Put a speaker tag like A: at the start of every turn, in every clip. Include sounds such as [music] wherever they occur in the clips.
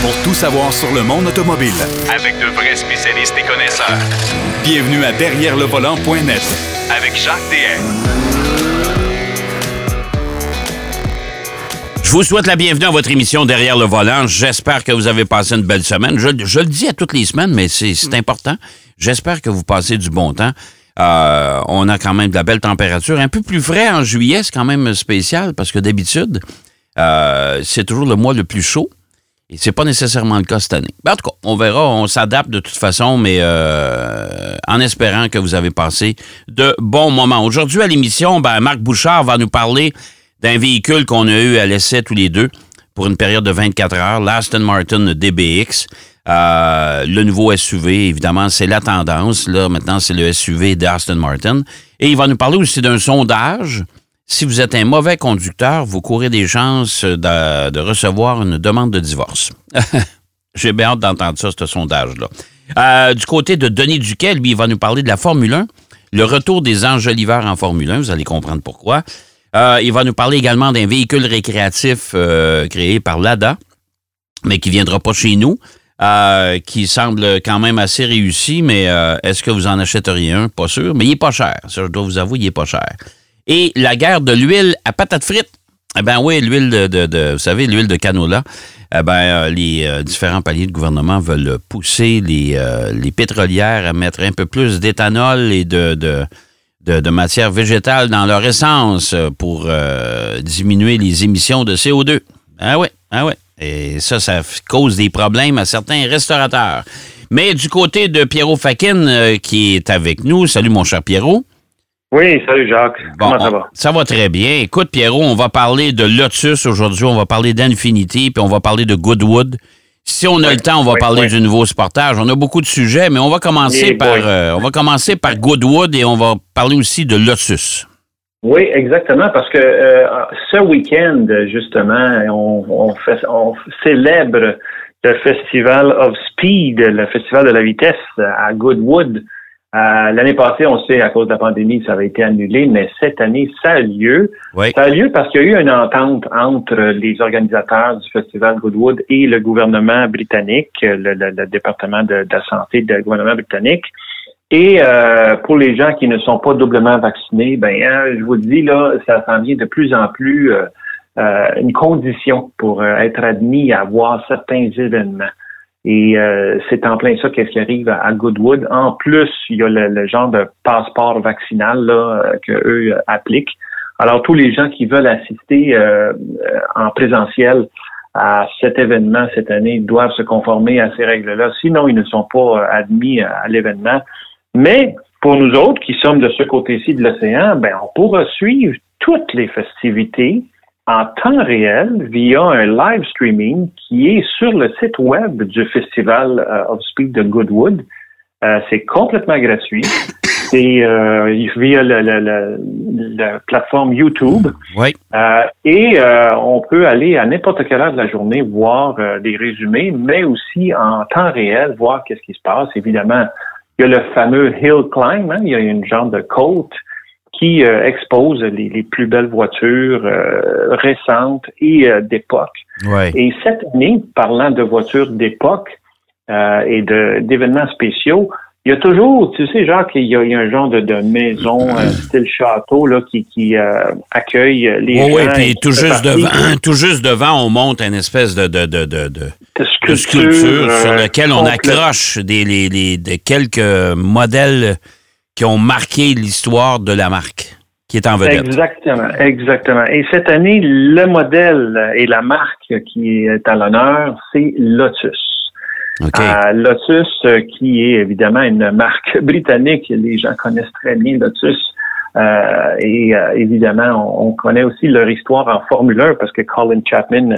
A: pour tout savoir sur le monde automobile.
B: Avec de vrais spécialistes et connaisseurs.
A: Bienvenue à Derrière le volant.net
B: Avec Jacques DM.
C: Je vous souhaite la bienvenue à votre émission Derrière le volant. J'espère que vous avez passé une belle semaine. Je, je le dis à toutes les semaines, mais c'est c'est important. J'espère que vous passez du bon temps. Euh, on a quand même de la belle température. Un peu plus frais en juillet, c'est quand même spécial parce que d'habitude, euh, c'est toujours le mois le plus chaud. Et c'est pas nécessairement le cas cette année. Ben, en tout cas, on verra, on s'adapte de toute façon, mais euh, en espérant que vous avez passé de bons moments. Aujourd'hui à l'émission, ben, Marc Bouchard va nous parler d'un véhicule qu'on a eu à l'essai tous les deux pour une période de 24 heures, l'Aston Martin DBX. Euh, le nouveau SUV, évidemment, c'est la tendance. Là, maintenant, c'est le SUV d'Aston Martin. Et il va nous parler aussi d'un sondage. Si vous êtes un mauvais conducteur, vous courez des chances de, de recevoir une demande de divorce. [laughs] J'ai bien hâte d'entendre ça, ce sondage-là. Euh, du côté de Denis Duquet, lui, il va nous parler de la Formule 1, le retour des enjoliveurs en Formule 1, vous allez comprendre pourquoi. Euh, il va nous parler également d'un véhicule récréatif euh, créé par l'ADA, mais qui viendra pas chez nous, euh, qui semble quand même assez réussi, mais euh, est-ce que vous en achèteriez un? Pas sûr, mais il est pas cher. Ça, je dois vous avouer, il est pas cher. Et la guerre de l'huile à patates frites. Eh ben oui, l'huile de, vous savez, l'huile de canola. Eh ben, euh, les euh, différents paliers de gouvernement veulent pousser les, euh, les pétrolières à mettre un peu plus d'éthanol et de, de, de, matière végétale dans leur essence pour diminuer les émissions de CO2. Ah oui, ah oui. Et ça, ça cause des problèmes à certains restaurateurs. Mais du côté de Pierrot Fakin, qui est avec nous, salut mon cher Pierrot.
D: Oui, salut Jacques.
C: Bon,
D: Comment ça
C: on-
D: va?
C: Ça va très bien. Écoute, Pierrot, on va parler de Lotus aujourd'hui, on va parler d'Infinity, puis on va parler de Goodwood. Si on a
D: Oui,
C: le temps, on va
D: oui,
C: parler
D: oui.
C: du nouveau sportage. On a beaucoup de sujets, mais on va commencer par euh, on va commencer par Goodwood et on va parler aussi de Lotus.
D: Oui, exactement, parce que euh, ce week-end, justement, on, on, fait, on célèbre le Festival of Speed, le Festival de la vitesse à Goodwood. Euh, L'année passée, on sait, à cause de la pandémie, ça avait été annulé, mais cette année, ça a lieu.
C: Oui.
D: Ça a lieu parce qu'il y a eu une entente entre les organisateurs du Festival Goodwood et le gouvernement britannique, le, le- le département de, de la santé du gouvernement britannique. Et euh, pour les gens qui ne sont pas doublement vaccinés, ben hein, je vous le dis là, ça s'en vient de plus en plus euh, euh, une condition pour euh, être admis à voir certains événements. Et euh, c'est en plein ça qu'est-ce qui arrive à, Goodwood. En plus, il y a le, le genre de passeport vaccinal là, euh, que eux appliquent. Alors tous les gens qui veulent assister euh, euh, en présentiel à cet événement cette année doivent se conformer à ces règles-là. Sinon, ils ne sont pas euh, admis à, à l'événement. Mais pour nous autres qui sommes de ce côté-ci de l'océan, ben on pourra suivre toutes les festivités en temps réel via un live streaming qui est sur le site web du Festival euh, of Speed de Goodwood. Euh, c'est complètement gratuit. [coughs] C'est euh, via la plateforme YouTube.
C: Oui.
D: Euh, et euh, on peut aller à n'importe quelle heure de la journée voir euh, des résumés, mais aussi en temps réel voir qu'est-ce qui se passe. Évidemment, il y a le fameux hill climb. hein. Il y a une genre de côte qui euh, expose les, les plus belles voitures euh, récentes et euh, d'époque. Et cette année, parlant de voitures d'époque et d'événements spéciaux, il y a toujours, tu sais, Jacques, il y a, il y a un genre de, de maison euh, style château là qui, qui accueille les
C: Oui,
D: gens.
C: oui, puis tout juste, devant, tout juste devant, on monte une espèce de, de, de,
D: sculpture,
C: sculpture sur lequel on accroche des, les, les- de quelques modèles qui ont marqué l'histoire de la marque, qui est en vedette.
D: Exactement, exactement. Et cette année, le modèle et la marque qui est à l'honneur, c'est Lotus. Euh, Lotus, qui est évidemment une marque [laughs] britannique, les gens connaissent très bien Lotus. Euh, et euh, évidemment, on, on connaît aussi leur histoire en Formule 1 parce que Colin Chapman,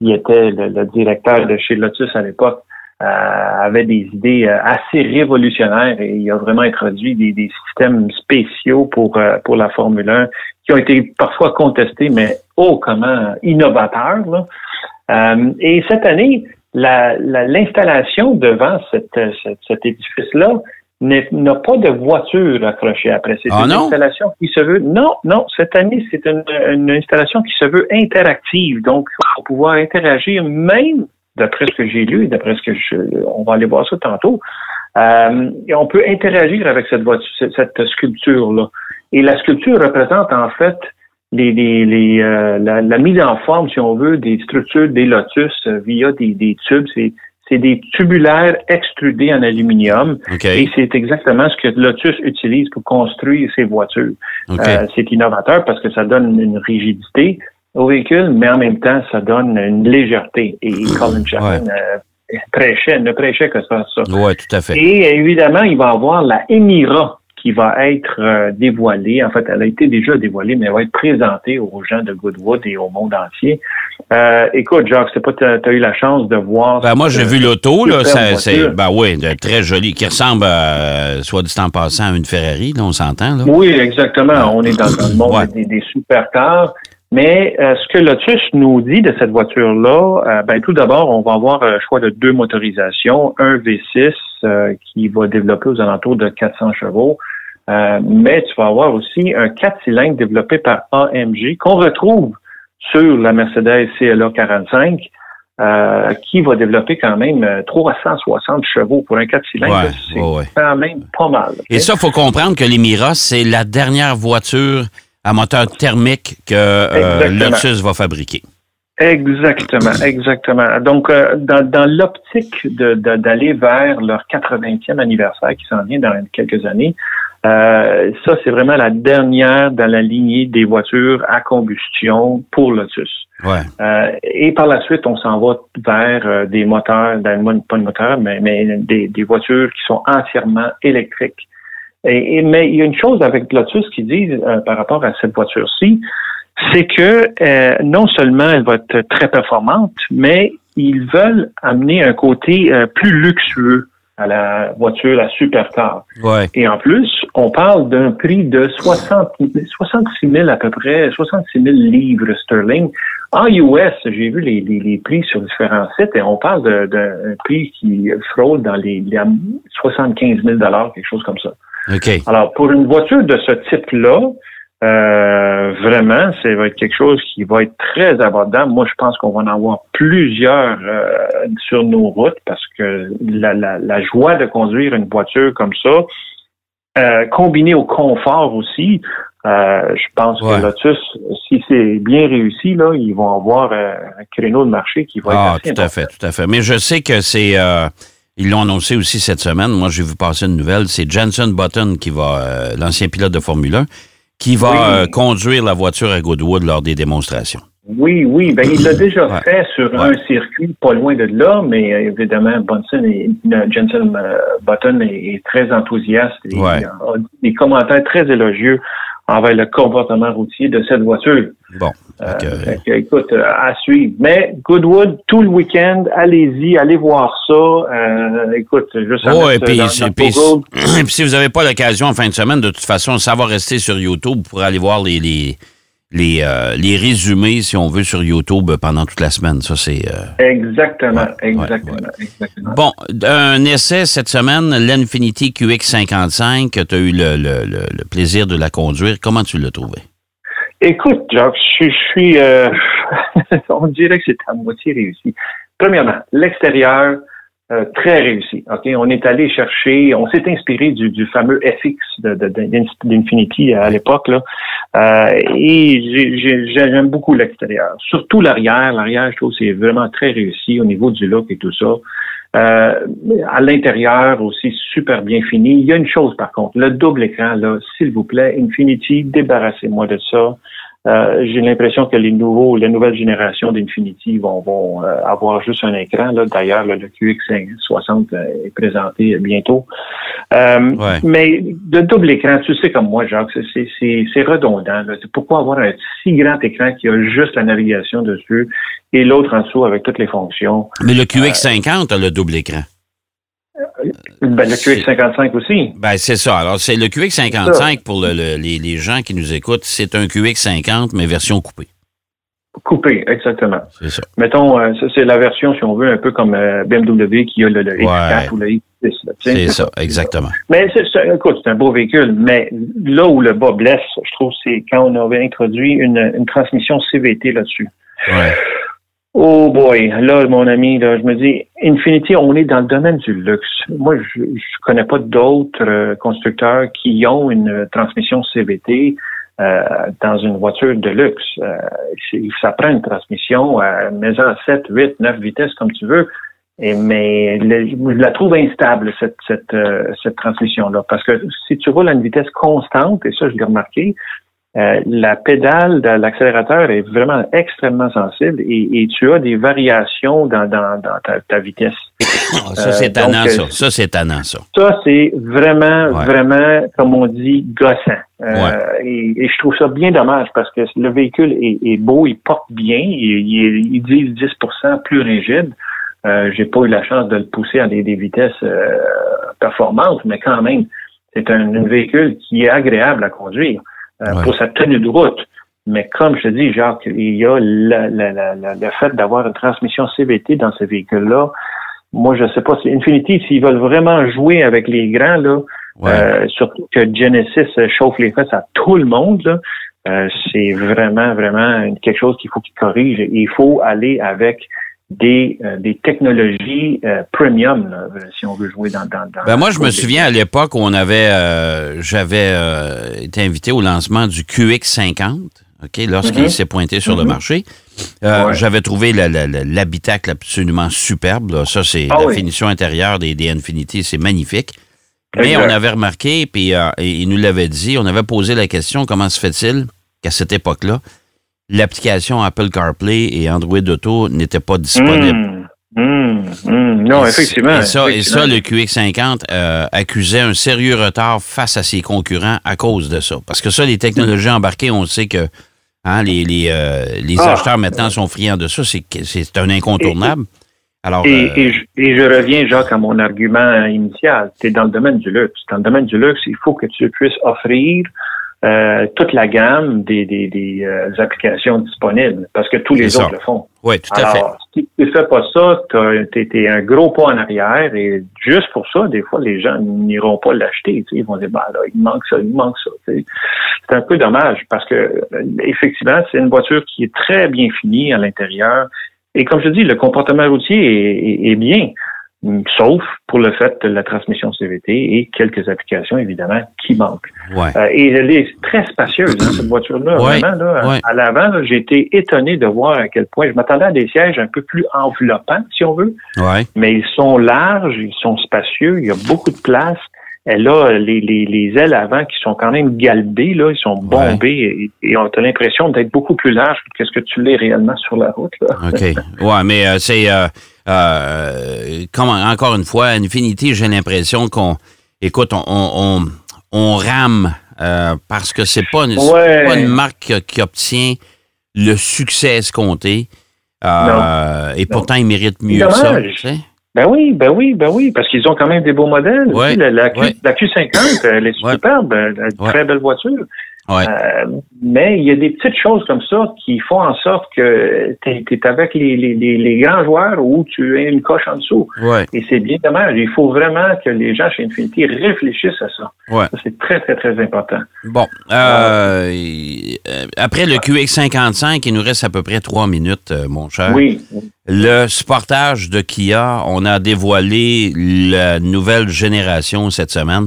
D: qui était le, le directeur de chez Lotus à l'époque, avait des idées euh, assez révolutionnaires et il a vraiment introduit des, des systèmes spéciaux pour euh, pour la Formule 1 qui ont été parfois contestés, mais oh comment innovateurs. Là. Euh, et cette année, la- la- l'installation devant cette, cette- cet édifice-là n'a pas de voiture accrochée après. C'est
C: Ah
D: une
C: non?
D: installation qui se veut. Non, non, cette année, c'est une, une installation qui se veut interactive. Donc, on va pouvoir interagir même d'après ce que j'ai lu, d'après ce que je, on va aller voir ça tantôt, euh, et on peut interagir avec cette voiture, cette, sculpture-là. Et la sculpture représente en fait les, les, les euh, la, mise en forme, si on veut, des structures des lotus euh, via des, des tubes. C'est c'est des tubulaires extrudés en aluminium. Et c'est exactement ce que Lotus utilise pour construire ses voitures. Euh, c'est innovateur parce que ça donne une rigidité au véhicule, mais en même temps, ça donne une légèreté. Et Colin Chapman euh, prêchait, ne prêchait que ça. ça.
C: Oui, tout à fait.
D: Et évidemment, il va avoir la Emira qui va être euh, dévoilée. En fait, elle a été déjà dévoilée, mais elle va être présentée aux gens de Goodwood et au monde entier. Euh, écoute, Jacques, c'est pas tu as eu la chance de voir.
C: Ben, moi, j'ai vu l'auto, là. C'est, ben oui, très joli, qui ressemble, à, soit du temps passant, à une Ferrari, là, on s'entend, là.
D: Oui, exactement. On est dans le monde des, des supercars. Mais euh, ce que Lotus nous dit de cette voiture-là, euh, ben, tout d'abord, on va avoir un choix de deux motorisations, un V6 euh, qui va développer aux alentours de 400 chevaux, mais tu vas avoir aussi un 4 cylindres développé par AMG qu'on retrouve sur la Mercedes CLA 45. qui va développer quand même 360 chevaux pour un 4 cylindres. c'est quand même pas mal.
C: Et ça, faut comprendre que l'Emira, c'est la dernière voiture à moteur thermique que euh, Lotus va fabriquer.
D: Exactement, exactement. Donc, euh, dans, dans l'optique d'aller vers leur 80e anniversaire qui s'en vient dans quelques années, euh, ça, c'est vraiment la dernière dans la lignée des voitures à combustion pour Lotus.
C: Ouais.
D: Euh, et par la suite, on s'en va vers des moteurs, pas de moteurs, mais, mais des, des voitures qui sont entièrement électriques. Et, mais il y a une chose avec Lotus qui dit euh, par rapport à cette voiture-ci, c'est que euh, non seulement elle va être très performante, mais ils veulent amener un côté euh, plus luxueux à la voiture, la supercar.
C: Ouais.
D: Et en plus, on parle d'un prix de 60, 66 000 à peu près, 66 000 livres sterling. En US, j'ai vu les, les, les, prix sur différents sites et on parle d'un prix qui frôle dans les, les 75 000 quelque chose comme ça. Alors, pour une voiture de ce type-là, euh, vraiment, ça va être quelque chose qui va être très abordable. Moi, je pense qu'on va en avoir plusieurs euh, sur nos routes parce que la, la, la, joie de conduire une voiture comme ça, euh, combinée au confort aussi, je pense que Lotus, si c'est bien réussi, là, ils vont avoir un créneau de marché qui va
C: ah,
D: être
C: tout à fait, tout à fait. Mais je sais que c'est ils l'ont annoncé aussi cette semaine. Moi, j'ai vu passer une nouvelle. C'est Jensen Button qui va, euh, l'ancien pilote de Formule 1, qui va euh, conduire la voiture à Goodwood lors des démonstrations.
D: Oui, oui. Ben, il l'a déjà fait sur un circuit pas loin de là, mais euh, évidemment, et, Jensen Button est, très enthousiaste et a des commentaires très élogieux envers le comportement routier de cette voiture.
C: Bon.
D: Euh, écoute, euh, à suivre. Mais Goodwood, tout le week-end, allez-y, allez voir ça. Euh, écoute, juste
C: oh, et [clears throat] puis, si vous n'avez pas l'occasion en fin de semaine, de toute façon, ça va rester sur YouTube pour aller voir les, les, les, euh, les résumés, si on veut, sur YouTube pendant toute la semaine. Ça, c'est.
D: Euh, exactement, exactement, exactement.
C: Bon, un essai cette semaine, l'Infinity QX55, tu as eu le, le, le, plaisir de la conduire. Comment tu l'as trouvé?
D: Écoute, Jacques, je, suis. Euh, [laughs] on dirait que c'est à moitié réussi. Premièrement, l'extérieur, euh, très réussi. Ok, on est allé chercher, on s'est inspiré du, du, fameux FX d'Infinity de, à l'époque là, euh, et j'aime beaucoup l'extérieur, surtout l'arrière. L'arrière, je trouve, c'est vraiment très réussi au niveau du look et tout ça. Euh, à l'intérieur aussi super bien fini. Il y a une chose par contre, le double écran là, s'il vous plaît, Infinity, débarrassez-moi de ça. Euh, j'ai l'impression que les nouveaux, les nouvelles générations d'Infinity vont, vont euh, avoir juste un écran. D'ailleurs, le QX60 euh, est présenté bientôt. Mais de double écran, tu sais comme moi, Jacques, c'est redondant. Là. Pourquoi avoir un si grand écran qui a juste la navigation dessus et l'autre en dessous avec toutes les fonctions?
C: Mais le QX50 a le double écran.
D: Ben, le QX55 aussi.
C: Ben, c'est ça. Alors, c'est le QX55 pour les, gens qui nous écoutent, c'est un QX50, mais version coupée.
D: Coupé, exactement.
C: C'est ça.
D: Mettons, euh, c'est la version, si on veut, un peu comme euh, BMW qui a le, X4 ou le X6.
C: C'est ça, exactement.
D: Mais écoute, c'est un beau véhicule, mais là où le bas blesse, je trouve, c'est quand on avait introduit une, une transmission CVT là-dessus.
C: Ouais.
D: Oh boy, là, mon ami, là, je me dis, Infinity, on est dans le domaine du luxe. Moi, je, je connais pas d'autres euh, constructeurs qui ont une transmission CVT euh, dans une voiture de luxe. Euh, ça prend une transmission à maison 7, 8, 9 vitesses, comme tu veux. Et, mais je la trouve instable, cette, cette, euh, cette transmission-là. Parce que si tu roules à une vitesse constante, et ça, je l'ai remarqué, euh, la pédale de l'accélérateur est vraiment extrêmement sensible et, tu as des variations dans, dans, ta, vitesse.
C: Ah, ça, c'est euh, tannant, ça. Ça, c'est tannant, ça.
D: Ça, c'est vraiment, vraiment, comme on dit, gossant. et, je trouve ça bien dommage parce que le véhicule est, beau, il porte bien, il, il, dit 10% plus rigide. Euh, j'ai pas eu la chance de le pousser à des, vitesses euh, performantes, mais quand même, c'est un, véhicule qui est agréable à conduire euh, pour sa tenue de route. Mais comme je te dis, Jacques, il y a le fait d'avoir une transmission CVT dans ce véhicule-là. Moi, je sais pas si Infinity, s'ils veulent vraiment jouer avec les grands, là, euh, surtout que Genesis chauffe les fesses à tout le monde, là, c'est vraiment, vraiment quelque chose qu'il faut qu'ils corrigent. Il faut aller avec des, euh, des technologies euh, premium, si on veut jouer dans. dans,
C: ben moi, je me souviens à l'époque où on avait, euh, j'avais été invité au lancement du QX50. OK, lorsqu'il mm-hmm. s'est pointé sur le mm-hmm. marché, j'avais trouvé l'habitacle absolument superbe. Ça, c'est ah la finition intérieure des, des Infinity, c'est magnifique. Mais on avait remarqué, puis il nous l'avait dit, on avait posé la question comment se fait-il qu'à cette époque-là, l'application Apple CarPlay et Android Auto n'étaient pas disponibles.
D: Mmh, mmh, mmh. Non, effectivement.
C: Et ça, Et ça le QX50 euh, accusait un sérieux retard face à ses concurrents à cause de ça. Parce que ça, les technologies embarquées, on sait que hein, les, les, euh, les ah. acheteurs maintenant sont friands de ça. C'est un incontournable.
D: Alors, et, euh, et, je, et, je, reviens, Jacques, à mon argument initial. Tu es dans le domaine du luxe. Dans le domaine du luxe, il faut que tu puisses offrir euh, toute la gamme des, des, des euh, applications disponibles, parce que tous les autres le font.
C: Oui, tout à
D: Alors, si tu fais pas ça, tu es, un gros pas en arrière, et juste pour ça, des fois, les gens n'iront pas l'acheter. Ils vont dire, bah là, il manque ça, il manque ça. C'est un peu dommage, parce que euh, effectivement, c'est une voiture qui est très bien finie à l'intérieur. Et comme je dis, le comportement routier est bien sauf pour le fait de la transmission CVT et quelques applications, évidemment, qui manquent. Euh, et elle est très spacieuse, hein, cette voiture-là. Vraiment, là, à l'avant, j'ai été étonné de voir à quel point je m'attendais à des sièges un peu plus enveloppants, si on veut. Mais ils sont larges, ils sont spacieux, il y a beaucoup de place. Elle a les, les, les, ailes avant qui sont quand même galbées, là, ils sont bombés et, on a l'impression d'être beaucoup plus large que ce que tu l'es réellement sur la route. Là.
C: OK. Ouais, mais euh, c'est euh, euh, comme encore une fois, Infinity, j'ai l'impression qu'on écoute, on, on, on rame euh, parce que c'est pas, une, pas une marque qui obtient le succès escompté. Euh, et pourtant, ils méritent mieux ça.
D: Ben oui, ben oui, ben oui, parce qu'ils ont quand même des beaux modèles. la, Q, la, Q50, elle est superbe, une très belle voiture. Euh, mais il y a des petites choses comme ça qui font en sorte que tu es, avec les, les, les, grands joueurs ou tu es une coche en dessous. Et c'est bien dommage. Il faut vraiment que les gens chez Infinity réfléchissent à ça. c'est très, très, très important.
C: Bon. Euh, euh, après le QX55, il nous reste à peu près trois minutes, mon cher.
D: Oui.
C: Le sportage de Kia, on a dévoilé la nouvelle génération cette semaine.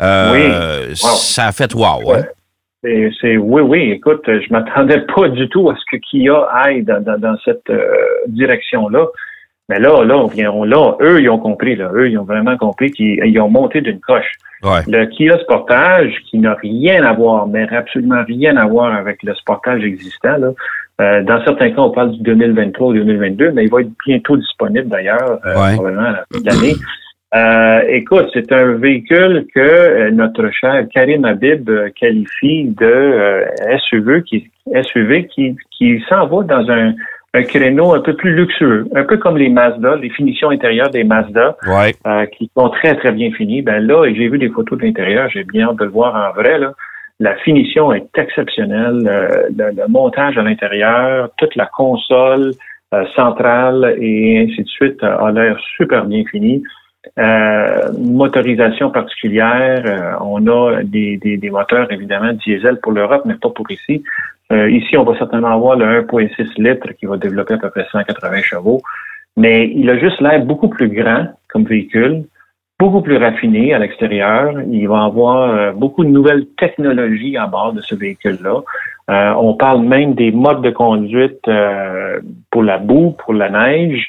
C: oui. Ça a fait wow. Hein?
D: C'est oui, oui. Écoute, je m'attendais pas du tout à ce que Kia aille dans, dans, cette euh, direction-là. Mais là, là, on vient, là, eux, ils ont compris, là. Eux, ils ont vraiment compris qu'ils ont monté d'une coche. Le Kia Sportage, qui n'a rien à voir, mais absolument rien à voir avec le Sportage existant, là. Euh, dans certains cas, on parle du 2023 ou 2022, mais il va être bientôt disponible d'ailleurs, euh, probablement à la fin de l'année. Euh, écoute, c'est un véhicule que euh, notre cher Karim Habib euh, qualifie de SUV qui SUV qui, qui s'en va dans un, un créneau un peu plus luxueux, un peu comme les Mazda, les finitions intérieures des Mazda, qui sont très très bien finies. Ben là, j'ai vu des photos de l'intérieur, j'ai bien hâte de le voir en vrai là. La finition est exceptionnelle, le, le, montage à l'intérieur, toute la console centrale et ainsi de suite a l'air super bien fini. Euh, motorisation particulière. Euh, on a des, des, des, moteurs, évidemment, diesel pour l'Europe, mais pas pour ici. Euh, ici, on va certainement avoir le 1.6 litres qui va développer à peu près 180 chevaux. Mais il a juste l'air beaucoup plus grand comme véhicule, beaucoup plus raffiné à l'extérieur. Il va avoir beaucoup de nouvelles technologies à bord de ce véhicule-là. on parle même des modes de conduite pour la boue, pour la neige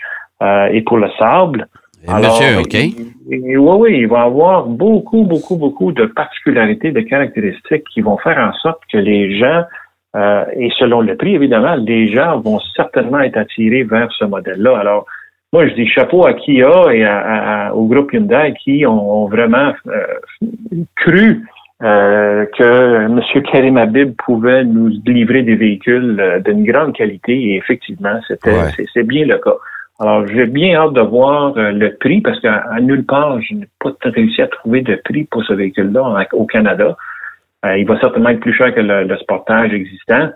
D: et pour le sable.
C: Monsieur, OK?
D: oui, oui, il va avoir beaucoup, beaucoup, beaucoup de particularités, de caractéristiques qui vont faire en sorte que les gens, euh, et selon le prix, évidemment, les gens vont certainement être attirés vers ce modèle-là. Alors, moi, je dis chapeau à Kia et au groupe Hyundai qui ont, vraiment euh, cru euh, que M. Karim Habib pouvait nous livrer des véhicules d'une grande qualité et effectivement, c'était c'est bien le cas. Alors, j'ai bien hâte de voir euh, le prix parce qu'à nulle part, je n'ai pas réussi à trouver de prix pour ce véhicule-là au Canada. Euh, il va certainement être plus cher que le, Sportage existant.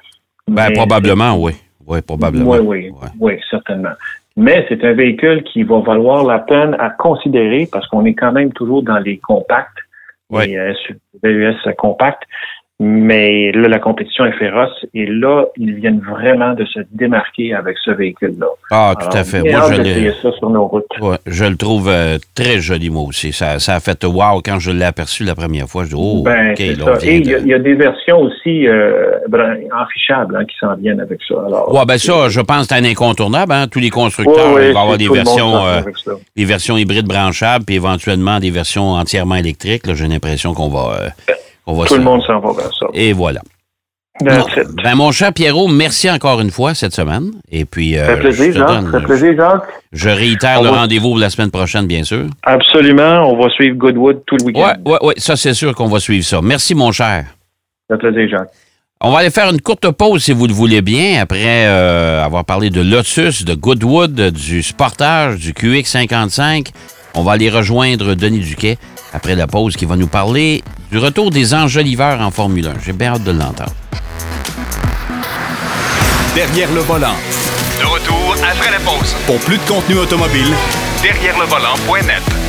C: Ben, probablement, oui. Oui, probablement.
D: Oui, oui, oui, certainement. Mais c'est un véhicule qui va valoir la peine à considérer parce qu'on est quand même toujours dans les compacts, les VUS compacts. Mais là, la compétition est féroce et là, ils viennent vraiment de se démarquer avec ce véhicule-là.
C: Ah, tout à fait. Moi,
D: je, ça sur nos routes.
C: Ouais, je le trouve euh, très joli, moi aussi. Ça, ça a fait wow quand je l'ai aperçu la première fois. Je dis, oh,
D: ben, OK. Là, et il y, a des versions aussi euh, affichables hein, qui s'en viennent avec ça.
C: Ouais, ben ça, je pense que c'est un incontournable. Hein. Tous les constructeurs vont avoir des versions, euh, des versions hybrides branchables, puis éventuellement des versions entièrement électriques. J'ai l'impression qu'on va...
D: Tout le monde s'en va vers ça.
C: Et voilà. ben, mon cher Pierrot, merci encore une fois cette semaine. Et puis,
D: euh, plaisir, Jacques. Ça plaisir, Jacques.
C: Je réitère le rendez-vous la semaine prochaine, bien sûr.
D: Absolument. On va suivre Goodwood tout le week-end.
C: Oui, oui, oui. Ça, c'est sûr qu'on va suivre ça. Merci, mon cher.
D: Ça plaisir, Jacques.
C: On va aller faire une courte pause, si vous le voulez bien, après euh, avoir parlé de Lotus, de Goodwood, du Sportage, du QX55. On va aller rejoindre Denis Duquet après la pause qui va nous parler du retour des enjoliveurs en Formule 1. J'ai bien hâte de l'entendre.
A: Derrière le volant.
B: De retour après la pause.
A: Pour plus de contenu automobile,
B: derrière le volant.net.